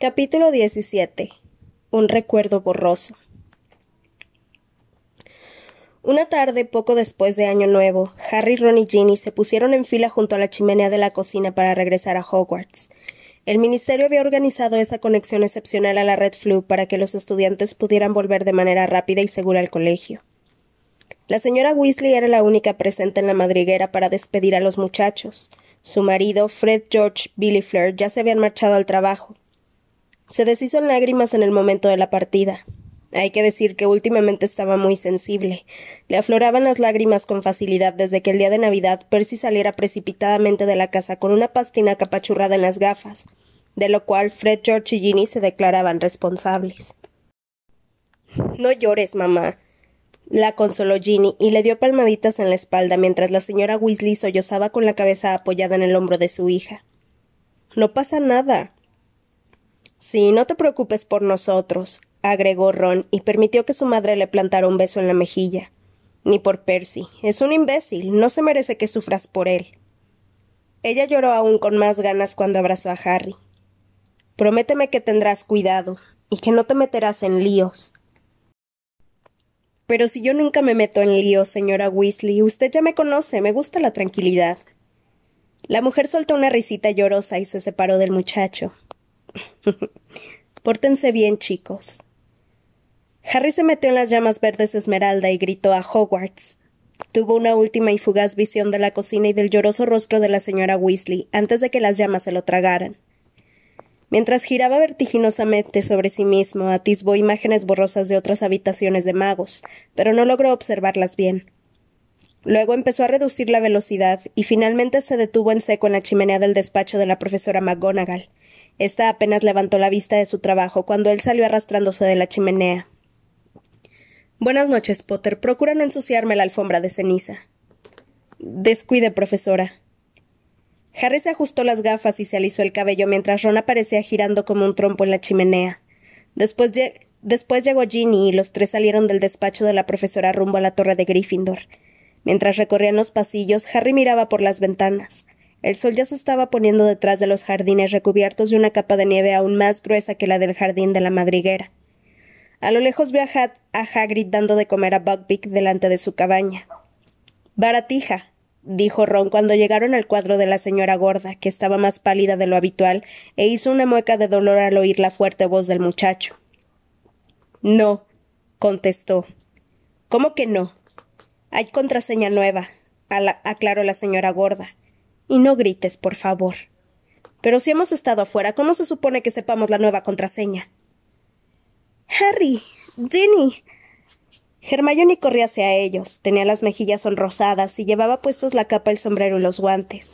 Capítulo 17. Un recuerdo borroso. Una tarde, poco después de Año Nuevo, Harry, Ron y Ginny se pusieron en fila junto a la chimenea de la cocina para regresar a Hogwarts. El ministerio había organizado esa conexión excepcional a la Red Flu para que los estudiantes pudieran volver de manera rápida y segura al colegio. La señora Weasley era la única presente en la madriguera para despedir a los muchachos. Su marido, Fred George Billy Fleur, ya se habían marchado al trabajo. Se deshizo en lágrimas en el momento de la partida. Hay que decir que últimamente estaba muy sensible. Le afloraban las lágrimas con facilidad desde que el día de Navidad Percy saliera precipitadamente de la casa con una pastina capachurrada en las gafas, de lo cual Fred, George y Ginny se declaraban responsables. No llores, mamá. La consoló Ginny y le dio palmaditas en la espalda mientras la señora Weasley sollozaba con la cabeza apoyada en el hombro de su hija. No pasa nada. Sí, no te preocupes por nosotros, agregó Ron, y permitió que su madre le plantara un beso en la mejilla. Ni por Percy. Es un imbécil. No se merece que sufras por él. Ella lloró aún con más ganas cuando abrazó a Harry. Prométeme que tendrás cuidado y que no te meterás en líos. Pero si yo nunca me meto en líos, señora Weasley, usted ya me conoce, me gusta la tranquilidad. La mujer soltó una risita llorosa y se separó del muchacho. Pórtense bien, chicos. Harry se metió en las llamas verdes esmeralda y gritó a Hogwarts. Tuvo una última y fugaz visión de la cocina y del lloroso rostro de la señora Weasley antes de que las llamas se lo tragaran. Mientras giraba vertiginosamente sobre sí mismo, atisbó imágenes borrosas de otras habitaciones de magos, pero no logró observarlas bien. Luego empezó a reducir la velocidad y finalmente se detuvo en seco en la chimenea del despacho de la profesora McGonagall, esta apenas levantó la vista de su trabajo cuando él salió arrastrándose de la chimenea. Buenas noches, Potter. Procura no ensuciarme la alfombra de ceniza. Descuide, profesora. Harry se ajustó las gafas y se alisó el cabello mientras Ron aparecía girando como un trompo en la chimenea. Después, después llegó Ginny y los tres salieron del despacho de la profesora rumbo a la torre de Gryffindor. Mientras recorrían los pasillos, Harry miraba por las ventanas. El sol ya se estaba poniendo detrás de los jardines recubiertos de una capa de nieve aún más gruesa que la del jardín de la madriguera. A lo lejos vio a, Hagrid dando de comer a Buckbeak delante de su cabaña. Baratija, dijo Ron cuando llegaron al cuadro de la señora gorda, que estaba más pálida de lo habitual, e hizo una mueca de dolor al oír la fuerte voz del muchacho. No, contestó. ¿Cómo que no? Hay contraseña nueva, aclaró la señora gorda. Y no grites, por favor. Pero si hemos estado afuera, ¿cómo se supone que sepamos la nueva contraseña? Harry. Ginny. Hermione corría hacia ellos. Tenía las mejillas sonrosadas y llevaba puestos la capa, el sombrero y los guantes.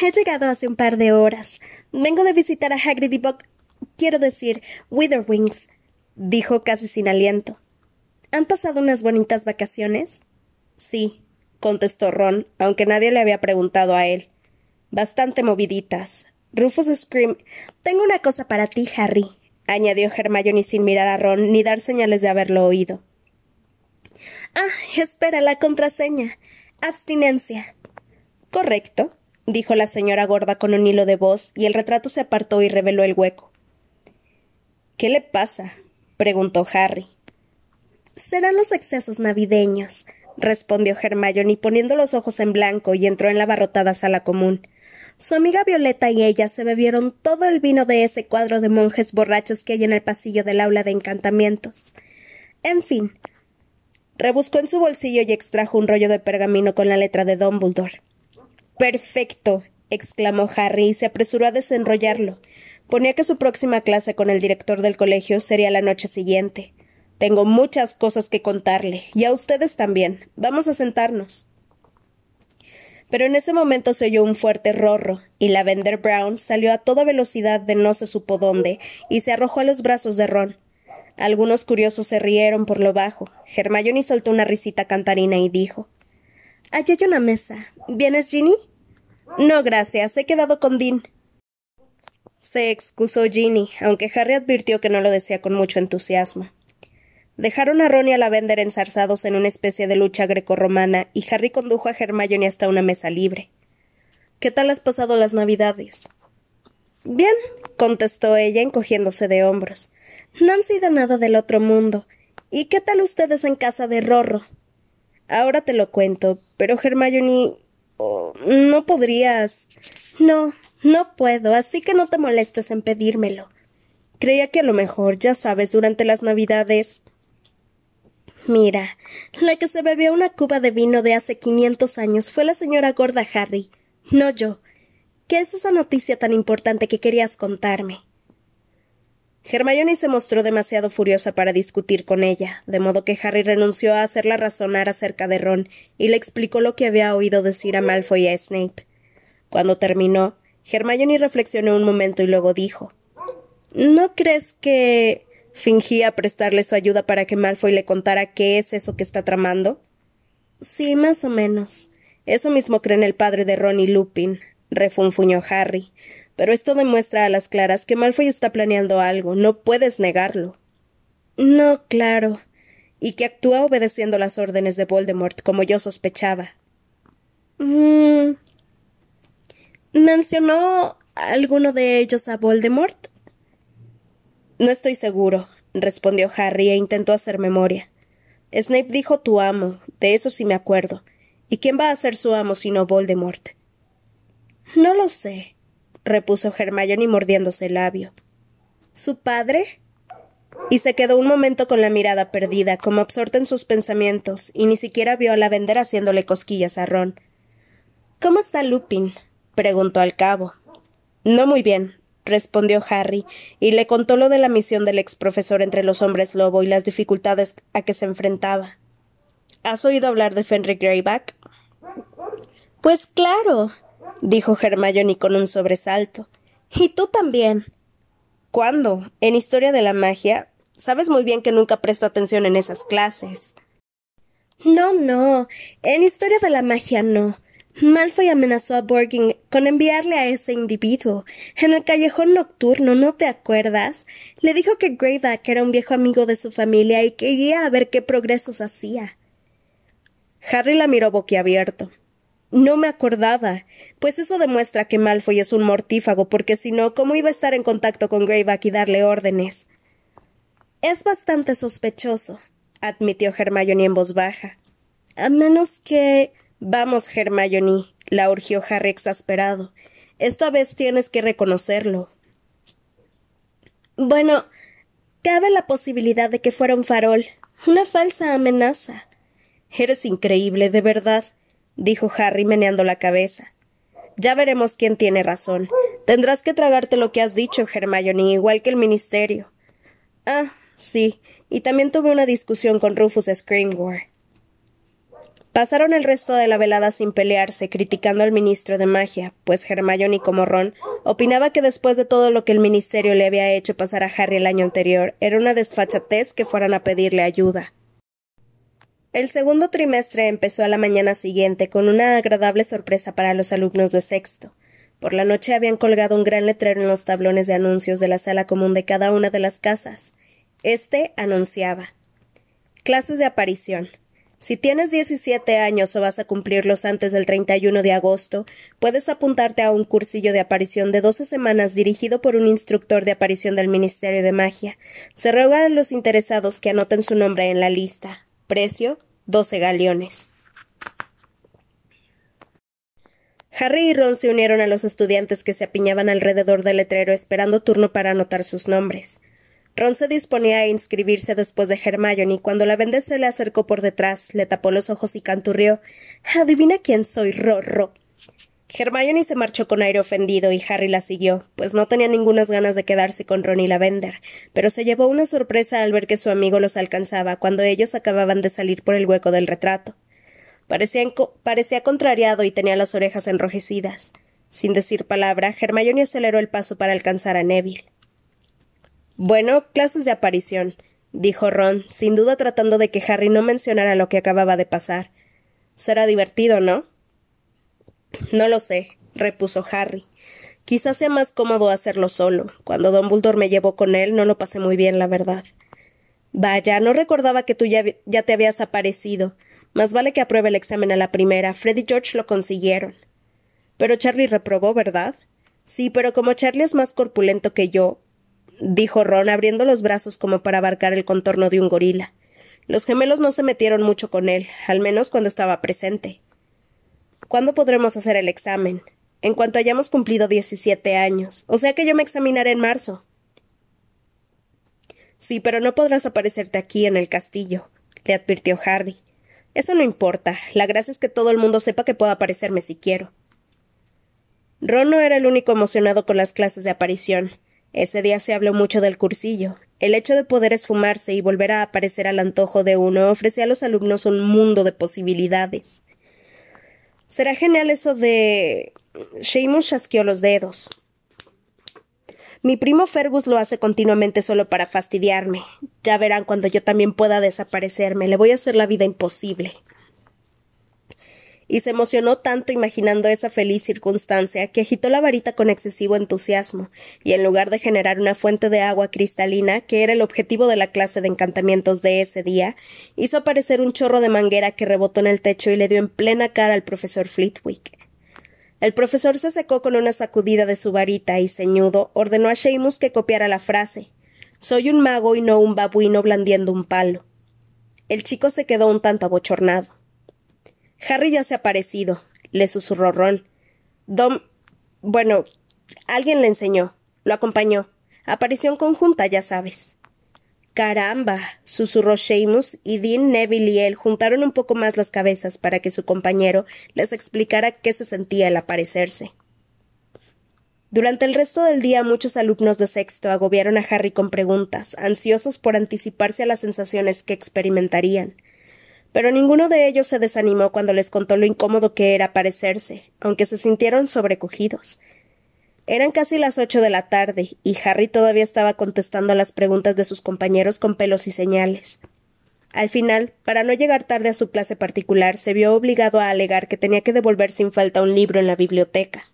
He llegado hace un par de horas. Vengo de visitar a Hagrid y Buck. Quiero decir, Witherwings, dijo casi sin aliento. ¿Han pasado unas bonitas vacaciones? Sí, contestó Ron, aunque nadie le había preguntado a él. Bastante moviditas. Rufus Scream. Tengo una cosa para ti, Harry, añadió Hermione sin mirar a Ron ni dar señales de haberlo oído. Ah, espera la contraseña. Abstinencia. Correcto, dijo la señora gorda con un hilo de voz, y el retrato se apartó y reveló el hueco. ¿Qué le pasa? preguntó Harry. Serán los excesos navideños, respondió Hermione poniendo los ojos en blanco y entró en la abarrotada sala común. Su amiga Violeta y ella se bebieron todo el vino de ese cuadro de monjes borrachos que hay en el pasillo del aula de encantamientos. En fin. Rebuscó en su bolsillo y extrajo un rollo de pergamino con la letra de Dumbledore. Perfecto. exclamó Harry y se apresuró a desenrollarlo. Ponía que su próxima clase con el director del colegio sería la noche siguiente. Tengo muchas cosas que contarle, y a ustedes también. Vamos a sentarnos. Pero en ese momento se oyó un fuerte rorro, y la Vender Brown salió a toda velocidad de no se supo dónde, y se arrojó a los brazos de Ron. Algunos curiosos se rieron por lo bajo. Hermione soltó una risita cantarina y dijo Allí hay una mesa. ¿Vienes, Ginny? No, gracias. He quedado con Dean. Se excusó Ginny, aunque Harry advirtió que no lo decía con mucho entusiasmo. Dejaron a Ron y a Lavender enzarzados en una especie de lucha grecorromana y Harry condujo a Hermione hasta una mesa libre. ¿Qué tal has pasado las Navidades? Bien, contestó ella encogiéndose de hombros. No han sido nada del otro mundo. ¿Y qué tal ustedes en casa de Rorro? Ahora te lo cuento, pero Hermione. Oh, no podrías. No, no puedo, así que no te molestes en pedírmelo. Creía que a lo mejor, ya sabes, durante las Navidades. Mira, la que se bebió una cuba de vino de hace quinientos años fue la señora gorda Harry, no yo. ¿Qué es esa noticia tan importante que querías contarme? Hermione se mostró demasiado furiosa para discutir con ella, de modo que Harry renunció a hacerla razonar acerca de Ron y le explicó lo que había oído decir a Malfoy y a Snape. Cuando terminó, Hermione reflexionó un momento y luego dijo ¿No crees que fingía prestarle su ayuda para que Malfoy le contara qué es eso que está tramando? Sí, más o menos. Eso mismo creen el padre de Ron y Lupin, refunfuñó Harry. Pero esto demuestra a las claras que Malfoy está planeando algo. No puedes negarlo. No, claro. Y que actúa obedeciendo las órdenes de Voldemort, como yo sospechaba. Mm. ¿Mencionó alguno de ellos a Voldemort? No estoy seguro, respondió Harry e intentó hacer memoria. Snape dijo tu amo, de eso sí me acuerdo. ¿Y quién va a ser su amo sino Voldemort? No lo sé, repuso Hermione mordiéndose el labio. ¿Su padre? Y se quedó un momento con la mirada perdida, como absorta en sus pensamientos, y ni siquiera vio a la vender haciéndole cosquillas a Ron. ¿Cómo está Lupin? preguntó al cabo. No muy bien, respondió Harry, y le contó lo de la misión del ex profesor entre los hombres lobo y las dificultades a que se enfrentaba. ¿Has oído hablar de Fenrir Greyback? Pues claro, dijo Hermione con un sobresalto. Y tú también. ¿Cuándo? ¿En historia de la magia? Sabes muy bien que nunca presto atención en esas clases. No, no. En historia de la magia no. Malfoy amenazó a Borgin con enviarle a ese individuo. En el callejón nocturno, ¿no te acuerdas? Le dijo que Greyback era un viejo amigo de su familia y quería ver qué progresos hacía. Harry la miró boquiabierto. No me acordaba. Pues eso demuestra que Malfoy es un mortífago, porque si no, ¿cómo iba a estar en contacto con Greyback y darle órdenes? Es bastante sospechoso, admitió Hermione en voz baja. A menos que. Vamos, Hermione, la urgió Harry exasperado. Esta vez tienes que reconocerlo. Bueno, cabe la posibilidad de que fuera un farol, una falsa amenaza. Eres increíble, de verdad, dijo Harry meneando la cabeza. Ya veremos quién tiene razón. Tendrás que tragarte lo que has dicho, Hermione, igual que el ministerio. Ah, sí, y también tuve una discusión con Rufus Scrimgeour. Pasaron el resto de la velada sin pelearse, criticando al ministro de magia, pues Hermione como Ron opinaba que después de todo lo que el ministerio le había hecho pasar a Harry el año anterior, era una desfachatez que fueran a pedirle ayuda. El segundo trimestre empezó a la mañana siguiente con una agradable sorpresa para los alumnos de sexto. Por la noche habían colgado un gran letrero en los tablones de anuncios de la sala común de cada una de las casas. Este anunciaba Clases de aparición. Si tienes 17 años o vas a cumplirlos antes del 31 de agosto, puedes apuntarte a un cursillo de aparición de 12 semanas dirigido por un instructor de aparición del Ministerio de Magia. Se ruega a los interesados que anoten su nombre en la lista. Precio: 12 galeones. Harry y Ron se unieron a los estudiantes que se apiñaban alrededor del letrero esperando turno para anotar sus nombres. Ron se disponía a inscribirse después de Hermione cuando la vende se le acercó por detrás, le tapó los ojos y canturrió Adivina quién soy, Rorro. Hermione se marchó con aire ofendido y Harry la siguió, pues no tenía ningunas ganas de quedarse con Ron y Lavender, pero se llevó una sorpresa al ver que su amigo los alcanzaba cuando ellos acababan de salir por el hueco del retrato. Parecía, parecía contrariado y tenía las orejas enrojecidas. Sin decir palabra, Hermione aceleró el paso para alcanzar a Neville. Bueno, clases de aparición, dijo Ron, sin duda tratando de que Harry no mencionara lo que acababa de pasar. Será divertido, ¿no? No lo sé, repuso Harry. Quizás sea más cómodo hacerlo solo. Cuando Dumbledore me llevó con él, no lo pasé muy bien, la verdad. Vaya, no recordaba que tú ya, ya te habías aparecido. Más vale que apruebe el examen a la primera. Fred y George lo consiguieron. Pero Charlie reprobó, ¿verdad? Sí, pero como Charlie es más corpulento que yo, dijo Ron, abriendo los brazos como para abarcar el contorno de un gorila. Los gemelos no se metieron mucho con él, al menos cuando estaba presente. ¿Cuándo podremos hacer el examen? En cuanto hayamos cumplido diecisiete años. O sea que yo me examinaré en marzo. Sí, pero no podrás aparecerte aquí en el castillo, le advirtió Harry. Eso no importa. La gracia es que todo el mundo sepa que puedo aparecerme si quiero. Ron no era el único emocionado con las clases de aparición. Ese día se habló mucho del cursillo. El hecho de poder esfumarse y volver a aparecer al antojo de uno ofrecía a los alumnos un mundo de posibilidades. Será genial eso de. Seamus chasqueó los dedos. Mi primo Fergus lo hace continuamente solo para fastidiarme. Ya verán cuando yo también pueda desaparecerme. Le voy a hacer la vida imposible y se emocionó tanto imaginando esa feliz circunstancia que agitó la varita con excesivo entusiasmo, y en lugar de generar una fuente de agua cristalina, que era el objetivo de la clase de encantamientos de ese día, hizo aparecer un chorro de manguera que rebotó en el techo y le dio en plena cara al profesor Flitwick. El profesor se secó con una sacudida de su varita y ceñudo ordenó a Seamus que copiara la frase Soy un mago y no un babuino blandiendo un palo. El chico se quedó un tanto abochornado. Harry ya se ha aparecido, le susurró Ron. Dom. Bueno, alguien le enseñó. Lo acompañó. Aparición conjunta, ya sabes. Caramba. susurró Seamus, y Dean, Neville y él juntaron un poco más las cabezas para que su compañero les explicara qué se sentía al aparecerse. Durante el resto del día muchos alumnos de sexto agobiaron a Harry con preguntas, ansiosos por anticiparse a las sensaciones que experimentarían pero ninguno de ellos se desanimó cuando les contó lo incómodo que era parecerse, aunque se sintieron sobrecogidos. Eran casi las ocho de la tarde, y Harry todavía estaba contestando a las preguntas de sus compañeros con pelos y señales. Al final, para no llegar tarde a su clase particular, se vio obligado a alegar que tenía que devolver sin falta un libro en la biblioteca.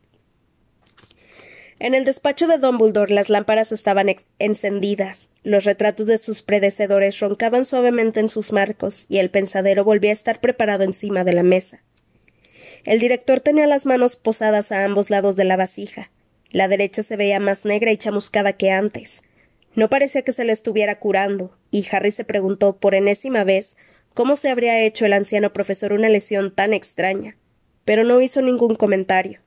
En el despacho de Dumbledore las lámparas estaban encendidas, los retratos de sus predecesores roncaban suavemente en sus marcos, y el pensadero volvía a estar preparado encima de la mesa. El director tenía las manos posadas a ambos lados de la vasija. La derecha se veía más negra y chamuscada que antes. No parecía que se le estuviera curando, y Harry se preguntó por enésima vez cómo se habría hecho el anciano profesor una lesión tan extraña. Pero no hizo ningún comentario.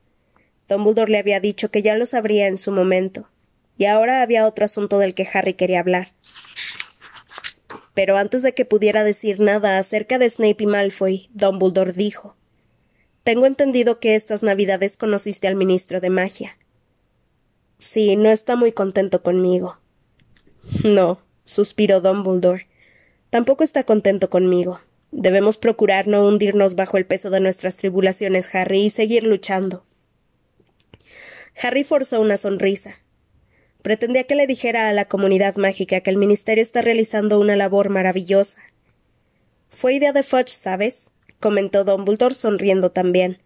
Dumbledore le había dicho que ya lo sabría en su momento, y ahora había otro asunto del que Harry quería hablar. Pero antes de que pudiera decir nada acerca de Snape y Malfoy, Dumbledore dijo Tengo entendido que estas navidades conociste al ministro de magia. Sí, no está muy contento conmigo. No, suspiró Dumbledore. Tampoco está contento conmigo. Debemos procurar no hundirnos bajo el peso de nuestras tribulaciones, Harry, y seguir luchando. Harry forzó una sonrisa. Pretendía que le dijera a la comunidad mágica que el Ministerio está realizando una labor maravillosa. Fue idea de Fudge, ¿sabes? comentó Dumbledore sonriendo también.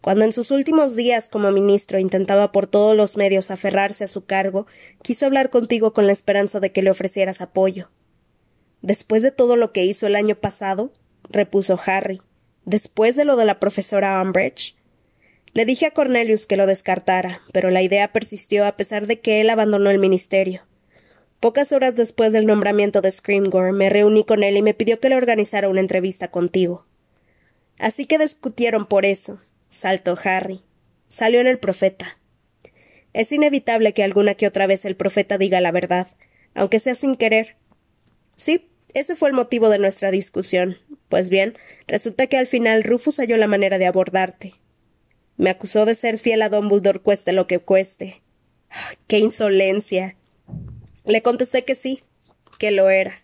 Cuando en sus últimos días como ministro intentaba por todos los medios aferrarse a su cargo, quiso hablar contigo con la esperanza de que le ofrecieras apoyo. Después de todo lo que hizo el año pasado, repuso Harry, después de lo de la profesora Umbridge, le dije a Cornelius que lo descartara, pero la idea persistió a pesar de que él abandonó el ministerio. Pocas horas después del nombramiento de Screamgore me reuní con él y me pidió que le organizara una entrevista contigo. Así que discutieron por eso, saltó Harry. Salió en el profeta. Es inevitable que alguna que otra vez el profeta diga la verdad, aunque sea sin querer. Sí, ese fue el motivo de nuestra discusión. Pues bien, resulta que al final Rufus halló la manera de abordarte. Me acusó de ser fiel a Dumbledore cueste lo que cueste. ¡Qué insolencia! Le contesté que sí, que lo era.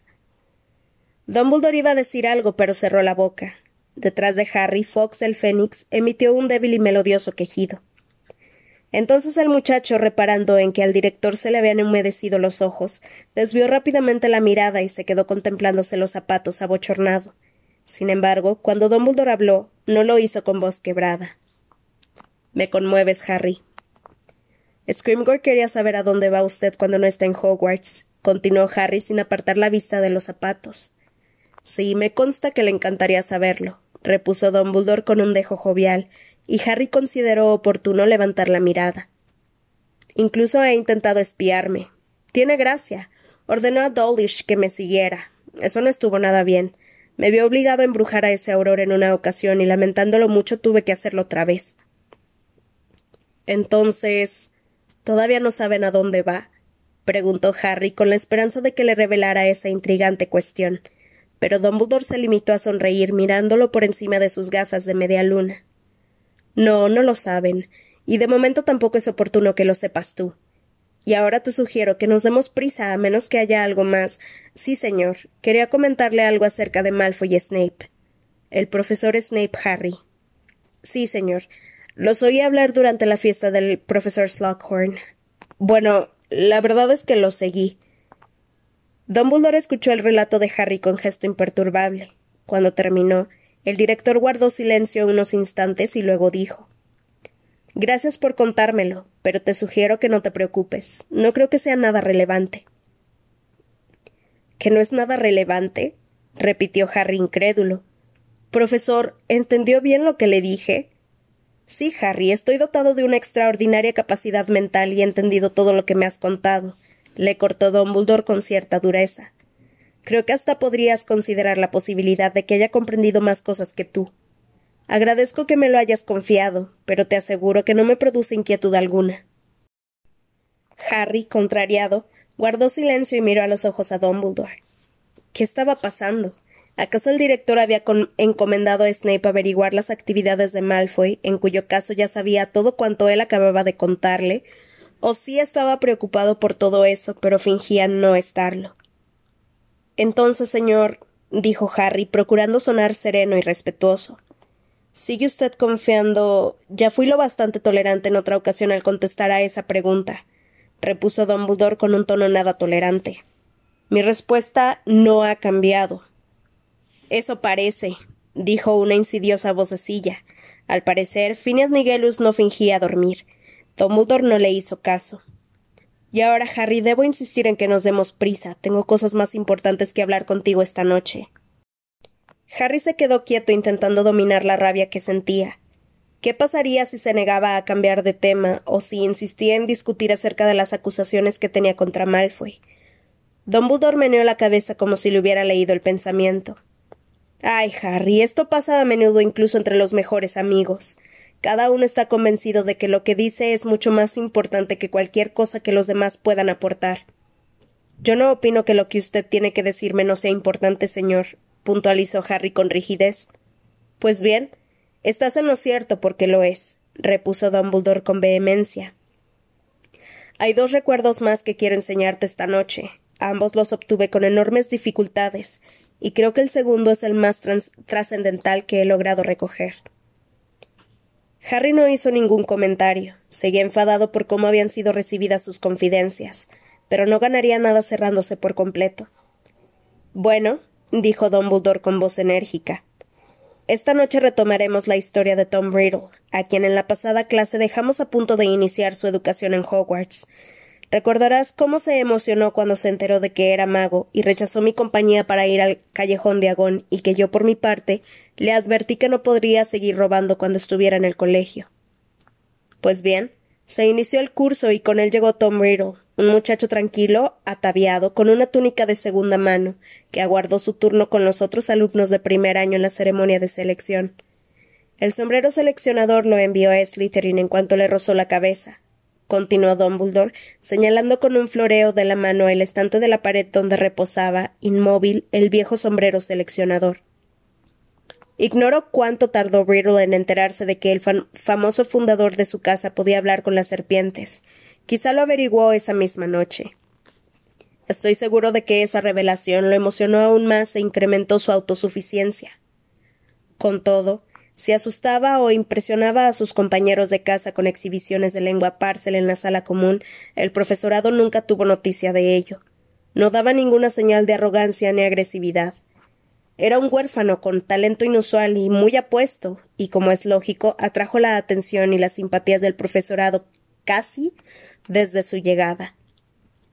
Dumbledore iba a decir algo, pero cerró la boca. Detrás de Harry, Fox el Fénix emitió un débil y melodioso quejido. Entonces el muchacho, reparando en que al director se le habían humedecido los ojos, desvió rápidamente la mirada y se quedó contemplándose los zapatos abochornado. Sin embargo, cuando Dumbledore habló, no lo hizo con voz quebrada. Me conmueves, Harry. Scrimgore quería saber a dónde va usted cuando no está en Hogwarts, continuó Harry sin apartar la vista de los zapatos. Sí, me consta que le encantaría saberlo, repuso Dumbledore con un dejo jovial, y Harry consideró oportuno levantar la mirada. Incluso ha intentado espiarme. Tiene gracia. Ordenó a Dawlish que me siguiera. Eso no estuvo nada bien. Me vio obligado a embrujar a ese aurora en una ocasión y lamentándolo mucho tuve que hacerlo otra vez. Entonces. ¿Todavía no saben a dónde va? preguntó Harry con la esperanza de que le revelara esa intrigante cuestión. Pero Dumbledore se limitó a sonreír mirándolo por encima de sus gafas de media luna. No, no lo saben, y de momento tampoco es oportuno que lo sepas tú. Y ahora te sugiero que nos demos prisa a menos que haya algo más. Sí, señor. Quería comentarle algo acerca de Malfoy y Snape. El profesor Snape Harry. Sí, señor. Los oí hablar durante la fiesta del profesor Slughorn. Bueno, la verdad es que lo seguí. Dumbledore escuchó el relato de Harry con gesto imperturbable. Cuando terminó, el director guardó silencio unos instantes y luego dijo Gracias por contármelo, pero te sugiero que no te preocupes. No creo que sea nada relevante. ¿Que no es nada relevante? repitió Harry incrédulo. Profesor, ¿entendió bien lo que le dije? Sí, Harry, estoy dotado de una extraordinaria capacidad mental y he entendido todo lo que me has contado, le cortó Dumbledore con cierta dureza. Creo que hasta podrías considerar la posibilidad de que haya comprendido más cosas que tú. Agradezco que me lo hayas confiado, pero te aseguro que no me produce inquietud alguna. Harry, contrariado, guardó silencio y miró a los ojos a Dumbledore. ¿Qué estaba pasando? ¿Acaso el director había encomendado a Snape averiguar las actividades de Malfoy, en cuyo caso ya sabía todo cuanto él acababa de contarle? ¿O sí estaba preocupado por todo eso, pero fingía no estarlo? Entonces, señor, dijo Harry, procurando sonar sereno y respetuoso. ¿Sigue usted confiando? Ya fui lo bastante tolerante en otra ocasión al contestar a esa pregunta, repuso Dumbledore con un tono nada tolerante. Mi respuesta no ha cambiado. Eso parece, dijo una insidiosa vocecilla. Al parecer, Phineas Nigelus no fingía dormir. Dumbledore no le hizo caso. Y ahora, Harry, debo insistir en que nos demos prisa. Tengo cosas más importantes que hablar contigo esta noche. Harry se quedó quieto intentando dominar la rabia que sentía. ¿Qué pasaría si se negaba a cambiar de tema o si insistía en discutir acerca de las acusaciones que tenía contra Malfoy? Dumbledore meneó la cabeza como si le hubiera leído el pensamiento. Ay, Harry, esto pasa a menudo incluso entre los mejores amigos. Cada uno está convencido de que lo que dice es mucho más importante que cualquier cosa que los demás puedan aportar. Yo no opino que lo que usted tiene que decirme no sea importante, señor, puntualizó Harry con rigidez. Pues bien, estás en lo cierto porque lo es, repuso Dumbledore con vehemencia. Hay dos recuerdos más que quiero enseñarte esta noche. Ambos los obtuve con enormes dificultades, y creo que el segundo es el más trascendental que he logrado recoger. Harry no hizo ningún comentario. Seguía enfadado por cómo habían sido recibidas sus confidencias, pero no ganaría nada cerrándose por completo. Bueno, dijo Dumbledore con voz enérgica. Esta noche retomaremos la historia de Tom Riddle, a quien en la pasada clase dejamos a punto de iniciar su educación en Hogwarts. Recordarás cómo se emocionó cuando se enteró de que era mago y rechazó mi compañía para ir al callejón de Agón y que yo, por mi parte, le advertí que no podría seguir robando cuando estuviera en el colegio. Pues bien, se inició el curso y con él llegó Tom Riddle, un muchacho tranquilo, ataviado, con una túnica de segunda mano, que aguardó su turno con los otros alumnos de primer año en la ceremonia de selección. El sombrero seleccionador lo envió a Slytherin en cuanto le rozó la cabeza. Continuó Dumbledore, señalando con un floreo de la mano el estante de la pared donde reposaba, inmóvil, el viejo sombrero seleccionador. Ignoro cuánto tardó Riddle en enterarse de que el famoso fundador de su casa podía hablar con las serpientes. Quizá lo averiguó esa misma noche. Estoy seguro de que esa revelación lo emocionó aún más e incrementó su autosuficiencia. Con todo, si asustaba o impresionaba a sus compañeros de casa con exhibiciones de lengua parcel en la sala común, el profesorado nunca tuvo noticia de ello. No daba ninguna señal de arrogancia ni agresividad. Era un huérfano con talento inusual y muy apuesto, y como es lógico, atrajo la atención y las simpatías del profesorado casi desde su llegada.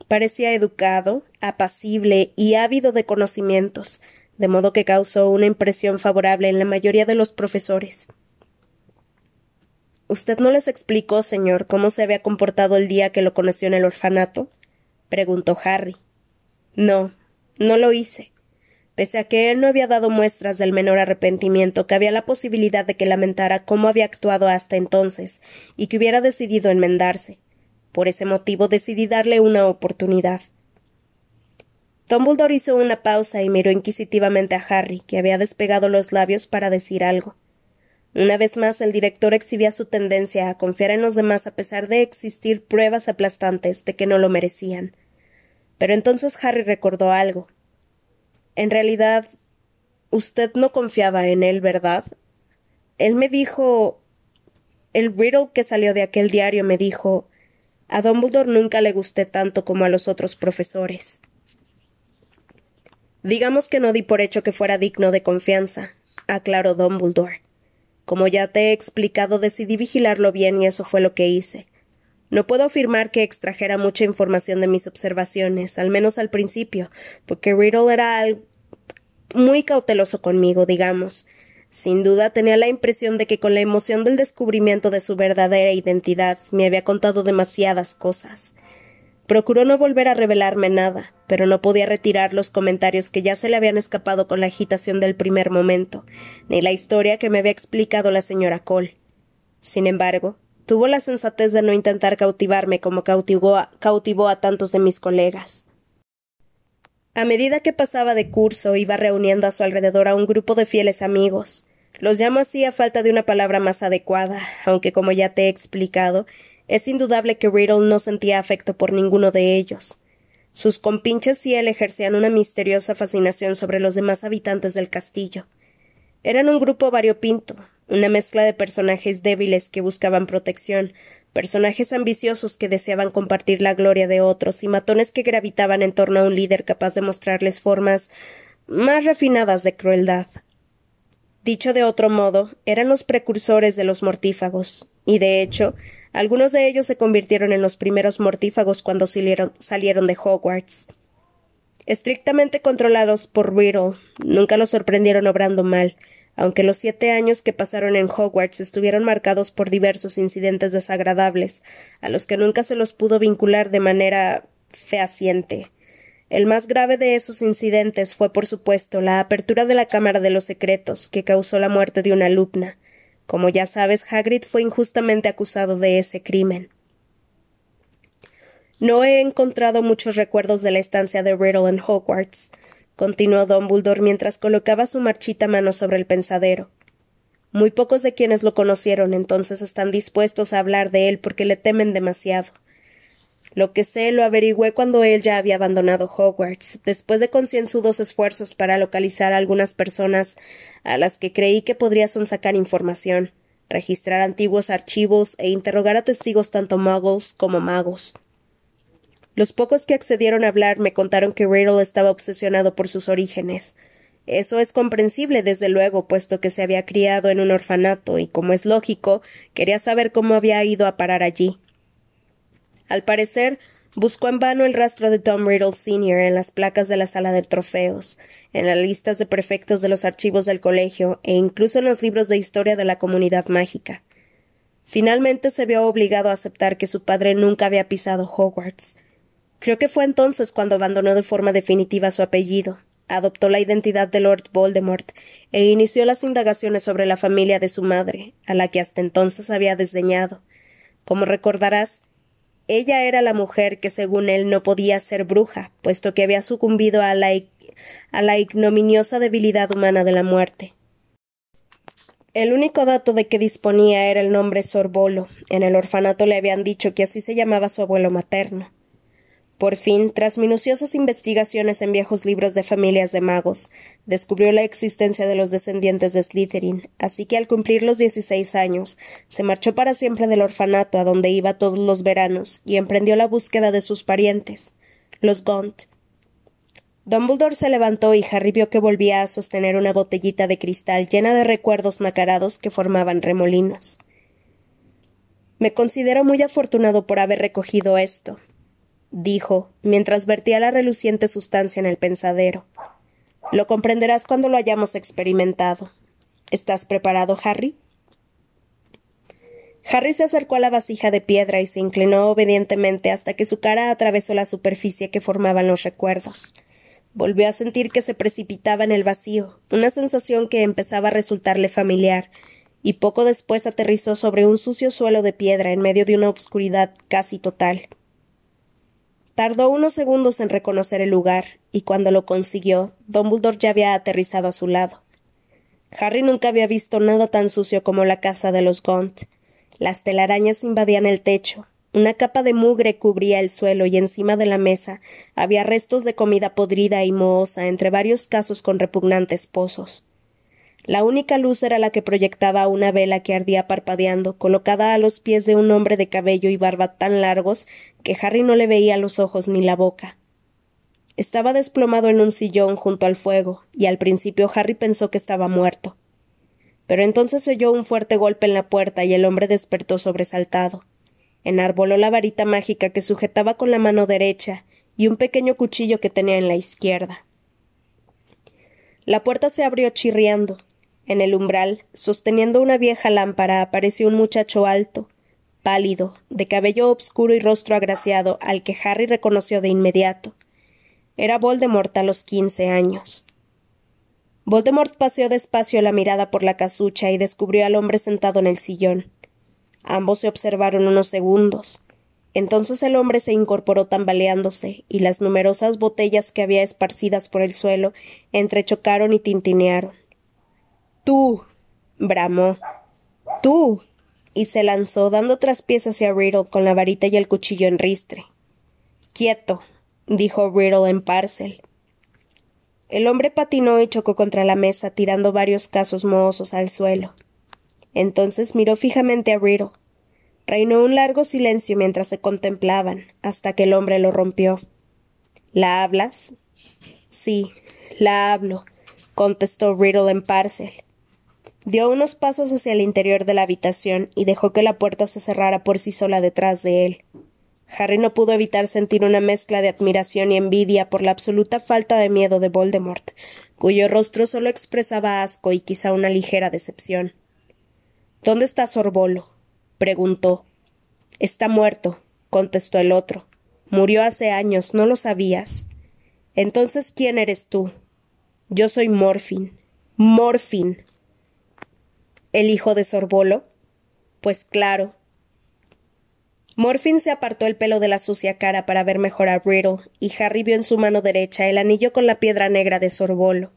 Parecía educado, apacible y ávido de conocimientos, de modo que causó una impresión favorable en la mayoría de los profesores. ¿Usted no les explicó, señor, cómo se había comportado el día que lo conoció en el orfanato? preguntó Harry. No, no lo hice. Pese a que él no había dado muestras del menor arrepentimiento, cabía la posibilidad de que lamentara cómo había actuado hasta entonces y que hubiera decidido enmendarse. Por ese motivo decidí darle una oportunidad. Dumbledore hizo una pausa y miró inquisitivamente a Harry, que había despegado los labios para decir algo. Una vez más el director exhibía su tendencia a confiar en los demás a pesar de existir pruebas aplastantes de que no lo merecían. Pero entonces Harry recordó algo. En realidad, usted no confiaba en él, ¿verdad? Él me dijo. El Riddle que salió de aquel diario me dijo. A Dumbledore nunca le gusté tanto como a los otros profesores. Digamos que no di por hecho que fuera digno de confianza, aclaró Dumbledore. Como ya te he explicado, decidí vigilarlo bien y eso fue lo que hice. No puedo afirmar que extrajera mucha información de mis observaciones, al menos al principio, porque Riddle era muy cauteloso conmigo, digamos. Sin duda tenía la impresión de que con la emoción del descubrimiento de su verdadera identidad me había contado demasiadas cosas. Procuró no volver a revelarme nada, pero no podía retirar los comentarios que ya se le habían escapado con la agitación del primer momento, ni la historia que me había explicado la señora Cole. Sin embargo, tuvo la sensatez de no intentar cautivarme como cautivó a, cautivó a tantos de mis colegas. A medida que pasaba de curso, iba reuniendo a su alrededor a un grupo de fieles amigos. Los llamo así a falta de una palabra más adecuada, aunque como ya te he explicado, es indudable que Riddle no sentía afecto por ninguno de ellos. Sus compinches y él ejercían una misteriosa fascinación sobre los demás habitantes del castillo. Eran un grupo variopinto, una mezcla de personajes débiles que buscaban protección, personajes ambiciosos que deseaban compartir la gloria de otros y matones que gravitaban en torno a un líder capaz de mostrarles formas más refinadas de crueldad. Dicho de otro modo, eran los precursores de los mortífagos, y de hecho, algunos de ellos se convirtieron en los primeros mortífagos cuando salieron, de Hogwarts. Estrictamente controlados por Riddle, nunca los sorprendieron obrando mal, aunque los siete años que pasaron en Hogwarts estuvieron marcados por diversos incidentes desagradables, a los que nunca se los pudo vincular de manera fehaciente. El más grave de esos incidentes fue, por supuesto, la apertura de la Cámara de los Secretos, que causó la muerte de una alumna. Como ya sabes, Hagrid fue injustamente acusado de ese crimen. No he encontrado muchos recuerdos de la estancia de Riddle en Hogwarts, continuó Dumbledore mientras colocaba su marchita mano sobre el pensadero. Muy pocos de quienes lo conocieron entonces están dispuestos a hablar de él porque le temen demasiado. Lo que sé lo averigüé cuando él ya había abandonado Hogwarts, después de concienzudos esfuerzos para localizar a algunas personas a las que creí que podría sacar información, registrar antiguos archivos e interrogar a testigos tanto muggles como magos. Los pocos que accedieron a hablar me contaron que Riddle estaba obsesionado por sus orígenes. Eso es comprensible, desde luego, puesto que se había criado en un orfanato y, como es lógico, quería saber cómo había ido a parar allí. Al parecer, buscó en vano el rastro de Tom Riddle Sr. en las placas de la sala de trofeos, en las listas de prefectos de los archivos del colegio e incluso en los libros de historia de la comunidad mágica. Finalmente se vio obligado a aceptar que su padre nunca había pisado Hogwarts. Creo que fue entonces cuando abandonó de forma definitiva su apellido, adoptó la identidad de Lord Voldemort e inició las indagaciones sobre la familia de su madre, a la que hasta entonces había desdeñado. Como recordarás, ella era la mujer que según él no podía ser bruja, puesto que había sucumbido a la, a la ignominiosa debilidad humana de la muerte. El único dato de que disponía era el nombre Sorbolo. En el orfanato le habían dicho que así se llamaba su abuelo materno. Por fin, tras minuciosas investigaciones en viejos libros de familias de magos, descubrió la existencia de los descendientes de Slytherin, así que al cumplir los dieciséis años, se marchó para siempre del orfanato a donde iba todos los veranos y emprendió la búsqueda de sus parientes, los Gaunt. Dumbledore se levantó y Harry vio que volvía a sostener una botellita de cristal llena de recuerdos nacarados que formaban remolinos. Me considero muy afortunado por haber recogido esto, dijo, mientras vertía la reluciente sustancia en el pensadero. Lo comprenderás cuando lo hayamos experimentado. ¿Estás preparado, Harry? Harry se acercó a la vasija de piedra y se inclinó obedientemente hasta que su cara atravesó la superficie que formaban los recuerdos. Volvió a sentir que se precipitaba en el vacío, una sensación que empezaba a resultarle familiar, y poco después aterrizó sobre un sucio suelo de piedra en medio de una obscuridad casi total. Tardó unos segundos en reconocer el lugar, y cuando lo consiguió, Dumbledore ya había aterrizado a su lado. Harry nunca había visto nada tan sucio como la casa de los Gaunt. Las telarañas invadían el techo, una capa de mugre cubría el suelo y encima de la mesa había restos de comida podrida y mohosa entre varios casos con repugnantes pozos. La única luz era la que proyectaba una vela que ardía parpadeando, colocada a los pies de un hombre de cabello y barba tan largos que Harry no le veía los ojos ni la boca. Estaba desplomado en un sillón junto al fuego, y al principio Harry pensó que estaba muerto pero entonces oyó un fuerte golpe en la puerta y el hombre despertó sobresaltado. Enarboló la varita mágica que sujetaba con la mano derecha y un pequeño cuchillo que tenía en la izquierda. La puerta se abrió chirriando. En el umbral, sosteniendo una vieja lámpara, apareció un muchacho alto, pálido, de cabello obscuro y rostro agraciado, al que Harry reconoció de inmediato. Era Voldemort a los quince años. Voldemort paseó despacio la mirada por la casucha y descubrió al hombre sentado en el sillón. Ambos se observaron unos segundos. Entonces el hombre se incorporó tambaleándose, y las numerosas botellas que había esparcidas por el suelo entrechocaron y tintinearon. Tú. bramó. Tú. y se lanzó dando traspiés hacia Riddle con la varita y el cuchillo en ristre. Quieto, dijo Riddle en parcel. El hombre patinó y chocó contra la mesa, tirando varios casos mohosos al suelo. Entonces miró fijamente a Riddle. Reinó un largo silencio mientras se contemplaban, hasta que el hombre lo rompió. ¿La hablas? Sí, la hablo, contestó Riddle en parcel. Dio unos pasos hacia el interior de la habitación y dejó que la puerta se cerrara por sí sola detrás de él. Harry no pudo evitar sentir una mezcla de admiración y envidia por la absoluta falta de miedo de Voldemort, cuyo rostro solo expresaba asco y quizá una ligera decepción. ¿Dónde está Sorbolo? preguntó. Está muerto, contestó el otro. Murió hace años, ¿no lo sabías? Entonces, ¿quién eres tú? Yo soy Morfin. Morfin. ¿El hijo de Sorbolo? Pues claro, Morfin se apartó el pelo de la sucia cara para ver mejor a Riddle, y Harry vio en su mano derecha el anillo con la piedra negra de Sorbolo.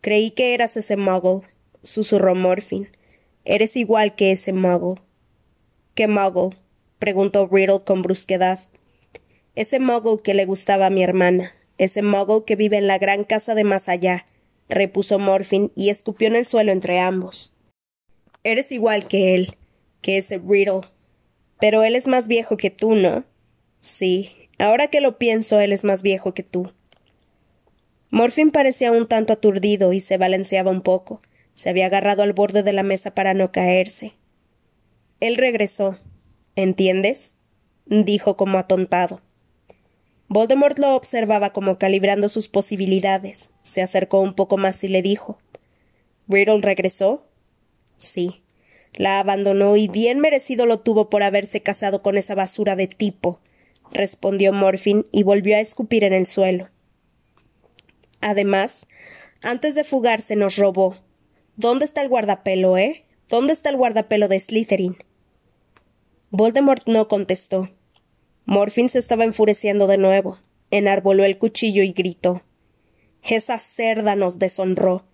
Creí que eras ese muggle, susurró Morfin. Eres igual que ese muggle. ¿Qué muggle? preguntó Riddle con brusquedad. Ese muggle que le gustaba a mi hermana, ese muggle que vive en la gran casa de más allá, repuso Morfin y escupió en el suelo entre ambos. Eres igual que él, que ese Riddle, pero él es más viejo que tú, ¿no? Sí, ahora que lo pienso, él es más viejo que tú. Morfin parecía un tanto aturdido y se balanceaba un poco. Se había agarrado al borde de la mesa para no caerse. Él regresó. ¿Entiendes? dijo como atontado. Voldemort lo observaba como calibrando sus posibilidades. Se acercó un poco más y le dijo ¿Riddle regresó? Sí. La abandonó y bien merecido lo tuvo por haberse casado con esa basura de tipo, respondió Morfin y volvió a escupir en el suelo. Además, antes de fugarse nos robó. ¿Dónde está el guardapelo, eh? ¿Dónde está el guardapelo de Slytherin? Voldemort no contestó. Morfin se estaba enfureciendo de nuevo. Enarboló el cuchillo y gritó. Esa cerda nos deshonró.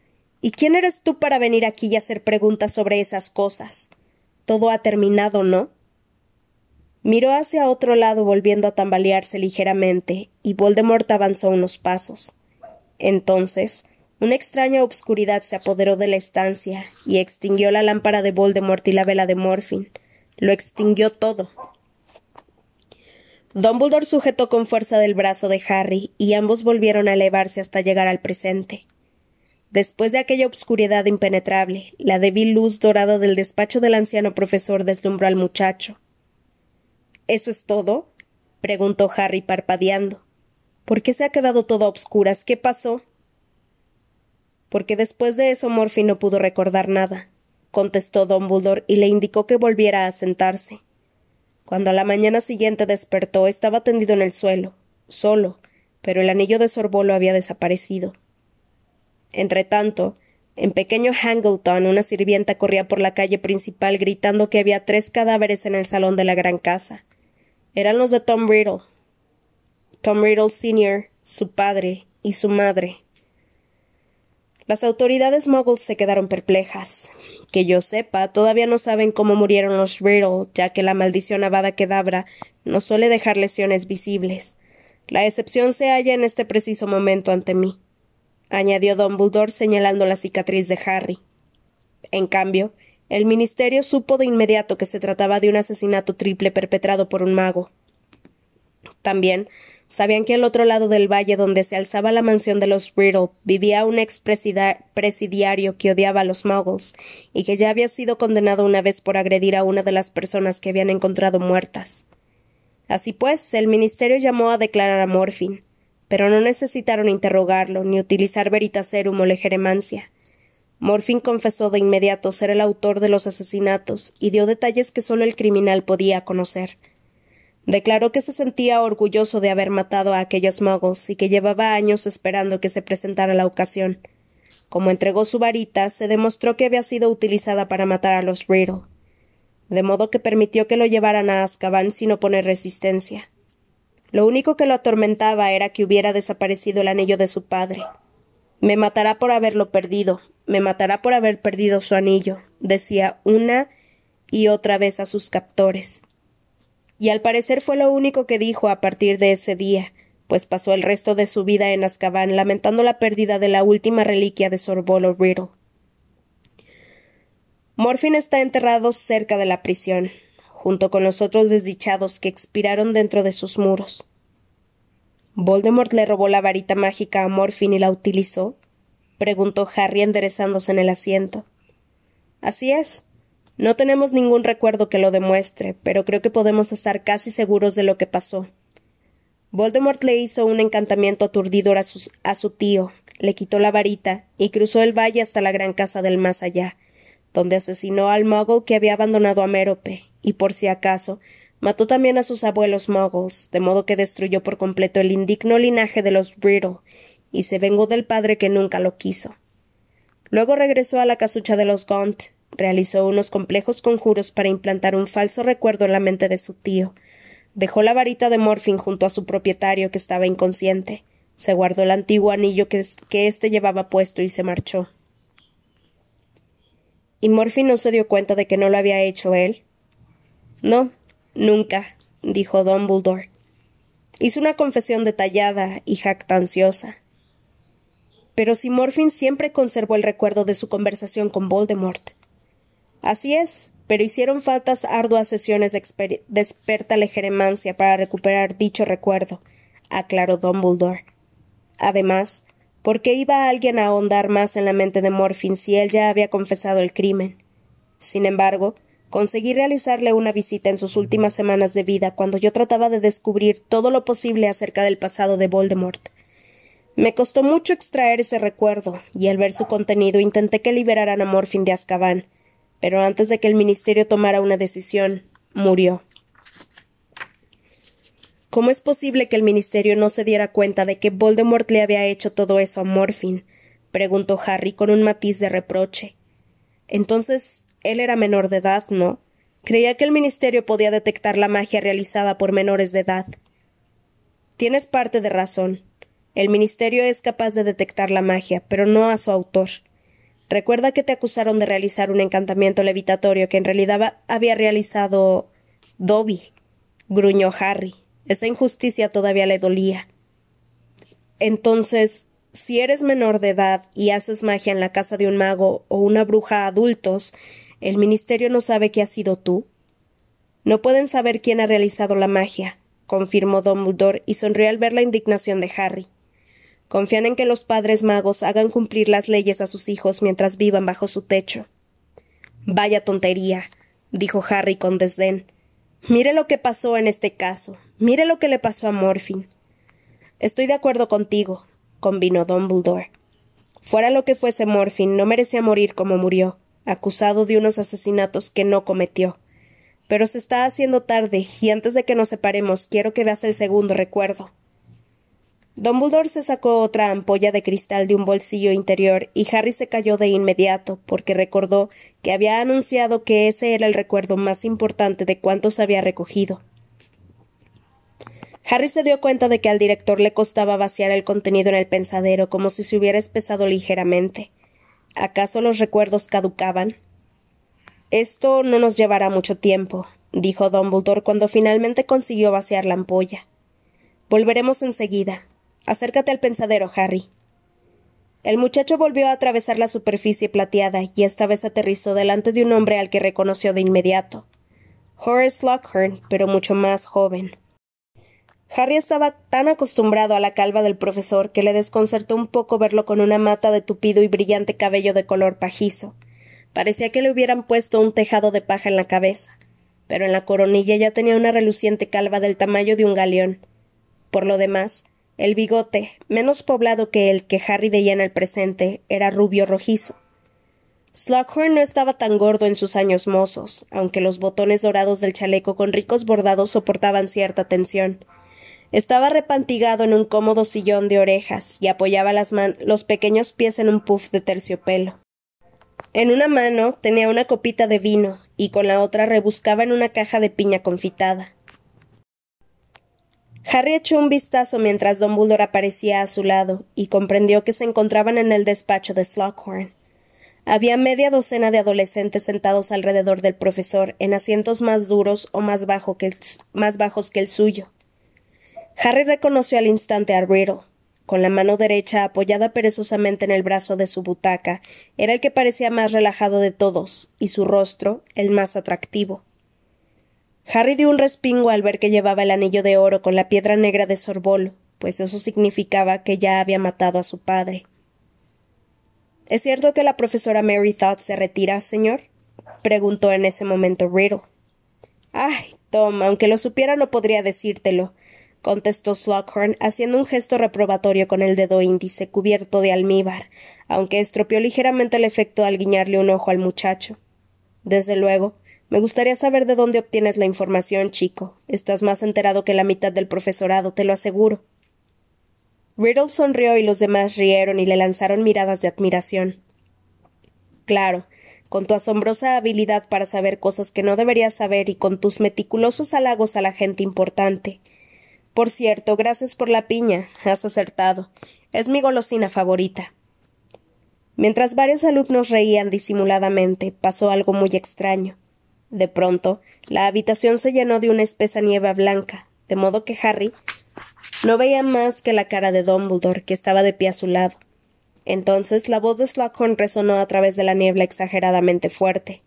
¿Y quién eres tú para venir aquí y hacer preguntas sobre esas cosas? Todo ha terminado, ¿no? Miró hacia otro lado volviendo a tambalearse ligeramente, y Voldemort avanzó unos pasos. Entonces, una extraña obscuridad se apoderó de la estancia, y extinguió la lámpara de Voldemort y la vela de Morfin. Lo extinguió todo. Dumbledore sujetó con fuerza del brazo de Harry, y ambos volvieron a elevarse hasta llegar al presente. Después de aquella obscuridad impenetrable, la débil luz dorada del despacho del anciano profesor deslumbró al muchacho. ¿Eso es todo? preguntó Harry parpadeando. ¿Por qué se ha quedado todo a obscuras? ¿Qué pasó? Porque después de eso Morphy no pudo recordar nada. contestó Dumbledore y le indicó que volviera a sentarse. Cuando a la mañana siguiente despertó, estaba tendido en el suelo, solo, pero el anillo de Sorbolo había desaparecido. Entretanto, en pequeño Hangleton una sirvienta corría por la calle principal gritando que había tres cadáveres en el salón de la gran casa. Eran los de Tom Riddle. Tom Riddle Sr., su padre y su madre. Las autoridades muggles se quedaron perplejas. Que yo sepa, todavía no saben cómo murieron los Riddle, ya que la maldición Avada Kedavra no suele dejar lesiones visibles. La excepción se halla en este preciso momento ante mí, añadió Dumbledore señalando la cicatriz de Harry. En cambio, el ministerio supo de inmediato que se trataba de un asesinato triple perpetrado por un mago. También Sabían que al otro lado del valle donde se alzaba la mansión de los Riddle vivía un ex presidiario que odiaba a los muggles y que ya había sido condenado una vez por agredir a una de las personas que habían encontrado muertas. Así pues, el ministerio llamó a declarar a Morfin, pero no necesitaron interrogarlo ni utilizar veritaserum o legeremancia. Morfin confesó de inmediato ser el autor de los asesinatos y dio detalles que solo el criminal podía conocer Declaró que se sentía orgulloso de haber matado a aquellos muggles y que llevaba años esperando que se presentara la ocasión. Como entregó su varita, se demostró que había sido utilizada para matar a los Riddle, de modo que permitió que lo llevaran a Azkaban sin oponer resistencia. Lo único que lo atormentaba era que hubiera desaparecido el anillo de su padre. Me matará por haberlo perdido, me matará por haber perdido su anillo, decía una y otra vez a sus captores y al parecer fue lo único que dijo a partir de ese día, pues pasó el resto de su vida en Azkaban lamentando la pérdida de la última reliquia de Sorbolo Riddle. Morfin está enterrado cerca de la prisión, junto con los otros desdichados que expiraron dentro de sus muros. ¿Voldemort le robó la varita mágica a Morfin y la utilizó? preguntó Harry enderezándose en el asiento. Así es. No tenemos ningún recuerdo que lo demuestre, pero creo que podemos estar casi seguros de lo que pasó. Voldemort le hizo un encantamiento aturdidor a, a su tío, le quitó la varita y cruzó el valle hasta la gran casa del más allá, donde asesinó al muggle que había abandonado a Mérope, y por si acaso, mató también a sus abuelos muggles, de modo que destruyó por completo el indigno linaje de los Brittle, y se vengó del padre que nunca lo quiso. Luego regresó a la casucha de los Gaunt, realizó unos complejos conjuros para implantar un falso recuerdo en la mente de su tío. Dejó la varita de Morfin junto a su propietario, que estaba inconsciente. Se guardó el antiguo anillo que, que éste llevaba puesto y se marchó. ¿Y Morfin no se dio cuenta de que no lo había hecho él? No, nunca, dijo Dumbledore. Hizo una confesión detallada y jactanciosa. Pero si Morfin siempre conservó el recuerdo de su conversación con Voldemort, Así es, pero hicieron faltas arduas sesiones de, experta legeremancia para recuperar dicho recuerdo, aclaró Dumbledore. Además, ¿por qué iba alguien a ahondar más en la mente de Morfin si él ya había confesado el crimen? Sin embargo, conseguí realizarle una visita en sus últimas semanas de vida cuando yo trataba de descubrir todo lo posible acerca del pasado de Voldemort. Me costó mucho extraer ese recuerdo, y al ver su contenido intenté que liberaran a Morfin de Azkaban, pero antes de que el ministerio tomara una decisión, murió. ¿Cómo es posible que el ministerio no se diera cuenta de que Voldemort le había hecho todo eso a Morfin? preguntó Harry con un matiz de reproche. Entonces, él era menor de edad, ¿no? Creía que el ministerio podía detectar la magia realizada por menores de edad. Tienes parte de razón. El ministerio es capaz de detectar la magia, pero no a su autor. Recuerda que te acusaron de realizar un encantamiento levitatorio que en realidad había realizado Dobby. gruñó Harry. Esa injusticia todavía le dolía. Entonces, si eres menor de edad y haces magia en la casa de un mago o una bruja adultos, ¿el ministerio no sabe que has sido tú? No pueden saber quién ha realizado la magia, confirmó Dumbledore y sonrió al ver la indignación de Harry. Confían en que los padres magos hagan cumplir las leyes a sus hijos mientras vivan bajo su techo. Vaya tontería, dijo Harry con desdén. Mire lo que pasó en este caso. Mire lo que le pasó a Morfin. Estoy de acuerdo contigo, convino Dumbledore. Fuera lo que fuese Morfin, no merecía morir como murió, acusado de unos asesinatos que no cometió. Pero se está haciendo tarde, y antes de que nos separemos quiero que veas el segundo recuerdo. Dumbledore se sacó otra ampolla de cristal de un bolsillo interior y Harry se cayó de inmediato porque recordó que había anunciado que ese era el recuerdo más importante de cuantos había recogido. Harry se dio cuenta de que al director le costaba vaciar el contenido en el pensadero como si se hubiera espesado ligeramente. ¿Acaso los recuerdos caducaban? Esto no nos llevará mucho tiempo, dijo Dumbledore cuando finalmente consiguió vaciar la ampolla. Volveremos enseguida. Acércate al pensadero, Harry. El muchacho volvió a atravesar la superficie plateada y esta vez aterrizó delante de un hombre al que reconoció de inmediato. Horace Lockhorn, pero mucho más joven. Harry estaba tan acostumbrado a la calva del profesor que le desconcertó un poco verlo con una mata de tupido y brillante cabello de color pajizo. Parecía que le hubieran puesto un tejado de paja en la cabeza, pero en la coronilla ya tenía una reluciente calva del tamaño de un galeón. Por lo demás, el bigote, menos poblado que el que Harry veía en el presente, era rubio rojizo. Slughorn no estaba tan gordo en sus años mozos, aunque los botones dorados del chaleco con ricos bordados soportaban cierta tensión, estaba repantigado en un cómodo sillón de orejas y apoyaba las los pequeños pies en un puff de terciopelo. En una mano tenía una copita de vino y con la otra rebuscaba en una caja de piña confitada. Harry echó un vistazo mientras Dumbledore aparecía a su lado y comprendió que se encontraban en el despacho de Slughorn. Había media docena de adolescentes sentados alrededor del profesor en asientos más duros o más, más bajos que el suyo. Harry reconoció al instante a Riddle. Con la mano derecha apoyada perezosamente en el brazo de su butaca, era el que parecía más relajado de todos, y su rostro el más atractivo. Harry dio un respingo al ver que llevaba el anillo de oro con la piedra negra de Sorbolo, pues eso significaba que ya había matado a su padre. ¿Es cierto que la profesora Mary Thought se retira, señor? preguntó en ese momento Riddle. Ay, Tom, aunque lo supiera no podría decírtelo contestó Slughorn, haciendo un gesto reprobatorio con el dedo índice cubierto de almíbar, aunque estropeó ligeramente el efecto al guiñarle un ojo al muchacho. Desde luego, me gustaría saber de dónde obtienes la información, chico. Estás más enterado que la mitad del profesorado, te lo aseguro. Riddle sonrió y los demás rieron y le lanzaron miradas de admiración. Claro, con tu asombrosa habilidad para saber cosas que no deberías saber y con tus meticulosos halagos a la gente importante, por cierto, gracias por la piña. Has acertado. Es mi golosina favorita. Mientras varios alumnos reían disimuladamente, pasó algo muy extraño. De pronto, la habitación se llenó de una espesa nieve blanca, de modo que Harry no veía más que la cara de Dumbledore, que estaba de pie a su lado. Entonces la voz de Slughorn resonó a través de la niebla exageradamente fuerte.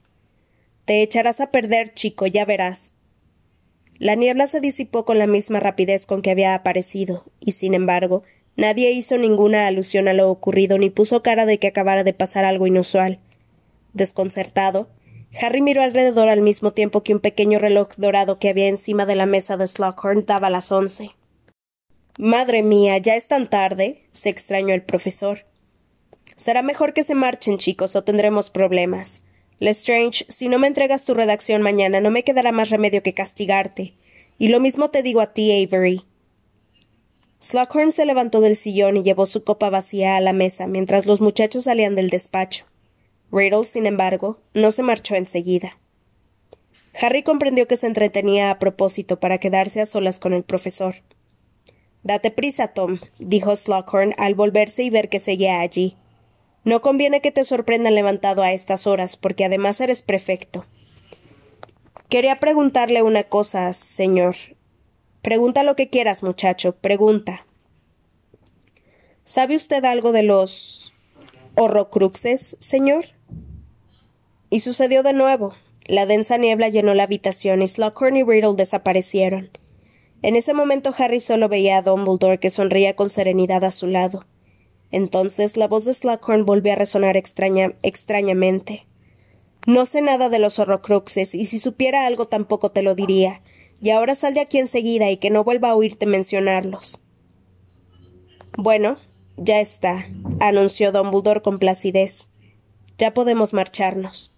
Te echarás a perder, chico, ya verás. La niebla se disipó con la misma rapidez con que había aparecido, y sin embargo, nadie hizo ninguna alusión a lo ocurrido ni puso cara de que acabara de pasar algo inusual. Desconcertado, Harry miró alrededor al mismo tiempo que un pequeño reloj dorado que había encima de la mesa de Slughorn daba las once. Madre mía, ya es tan tarde, se extrañó el profesor. Será mejor que se marchen, chicos, o tendremos problemas. Lestrange, si no me entregas tu redacción mañana, no me quedará más remedio que castigarte. Y lo mismo te digo a ti, Avery. Slughorn se levantó del sillón y llevó su copa vacía a la mesa mientras los muchachos salían del despacho. Riddle, sin embargo, no se marchó enseguida. Harry comprendió que se entretenía a propósito para quedarse a solas con el profesor. Date prisa, Tom, dijo Slughorn al volverse y ver que seguía allí. No conviene que te sorprendan levantado a estas horas, porque además eres prefecto. Quería preguntarle una cosa, señor. Pregunta lo que quieras, muchacho, pregunta. ¿Sabe usted algo de los horrocruxes, señor? Y sucedió de nuevo. La densa niebla llenó la habitación y Slughorn y Riddle desaparecieron. En ese momento Harry solo veía a Dumbledore que sonreía con serenidad a su lado. Entonces la voz de Slughorn volvió a resonar extraña, extrañamente. No sé nada de los horrocruxes, y si supiera algo tampoco te lo diría. Y ahora sal de aquí enseguida y que no vuelva a oírte mencionarlos. Bueno, ya está, anunció Dumbledore con placidez. Ya podemos marcharnos.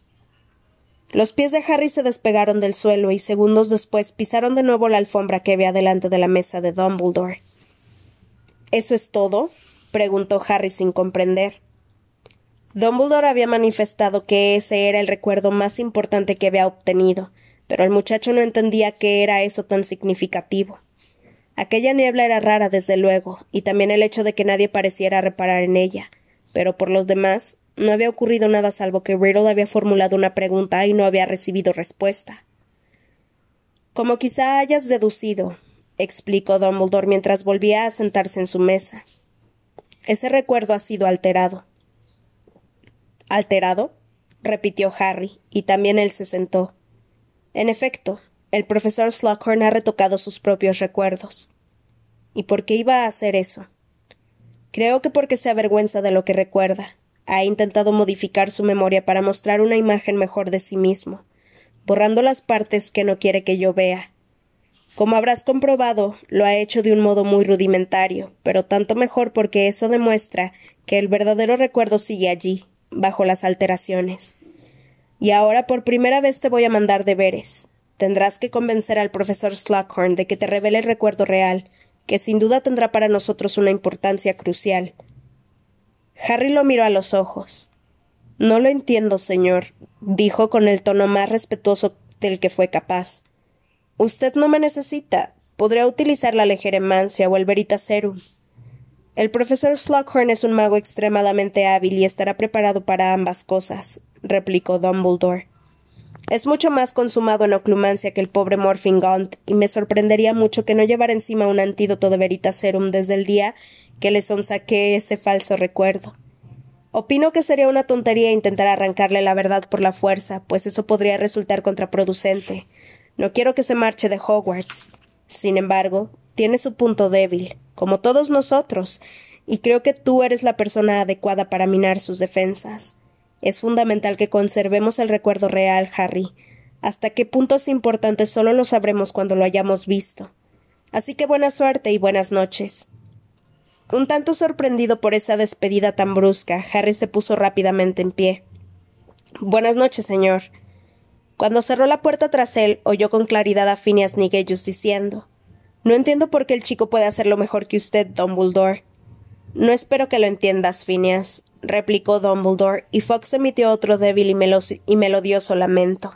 Los pies de Harry se despegaron del suelo y segundos después pisaron de nuevo la alfombra que había delante de la mesa de Dumbledore. ¿Eso es todo? preguntó Harry sin comprender. Dumbledore había manifestado que ese era el recuerdo más importante que había obtenido, pero el muchacho no entendía qué era eso tan significativo. Aquella niebla era rara, desde luego, y también el hecho de que nadie pareciera reparar en ella, pero por los demás no había ocurrido nada salvo que Riddle había formulado una pregunta y no había recibido respuesta. Como quizá hayas deducido, explicó Dumbledore mientras volvía a sentarse en su mesa. Ese recuerdo ha sido alterado. ¿Alterado? repitió Harry, y también él se sentó. En efecto, el profesor Slughorn ha retocado sus propios recuerdos. ¿Y por qué iba a hacer eso? Creo que porque se avergüenza de lo que recuerda. Ha intentado modificar su memoria para mostrar una imagen mejor de sí mismo, borrando las partes que no quiere que yo vea, como habrás comprobado, lo ha hecho de un modo muy rudimentario, pero tanto mejor porque eso demuestra que el verdadero recuerdo sigue allí, bajo las alteraciones. Y ahora por primera vez te voy a mandar deberes. Tendrás que convencer al profesor Slughorn de que te revele el recuerdo real, que sin duda tendrá para nosotros una importancia crucial. Harry lo miró a los ojos. No lo entiendo, señor, dijo con el tono más respetuoso del que fue capaz. Usted no me necesita. Podría utilizar la legeremancia o el veritaserum. El profesor Slughorn es un mago extremadamente hábil y estará preparado para ambas cosas, replicó Dumbledore. Es mucho más consumado en oclumancia que el pobre Morfingaunt, y me sorprendería mucho que no llevara encima un antídoto de veritaserum desde el día que le sonsaqué ese falso recuerdo. Opino que sería una tontería intentar arrancarle la verdad por la fuerza, pues eso podría resultar contraproducente. No quiero que se marche de Hogwarts. Sin embargo, tiene su punto débil, como todos nosotros, y creo que tú eres la persona adecuada para minar sus defensas. Es fundamental que conservemos el recuerdo real, Harry. Hasta qué puntos importantes solo lo sabremos cuando lo hayamos visto. Así que buena suerte y buenas noches. Un tanto sorprendido por esa despedida tan brusca, Harry se puso rápidamente en pie. Buenas noches, señor. Cuando cerró la puerta tras él, oyó con claridad a Phineas Nigellus diciendo No entiendo por qué el chico puede hacerlo mejor que usted, Dumbledore. No espero que lo entiendas, Phineas, replicó Dumbledore, y Fox emitió otro débil y, y melodioso lamento.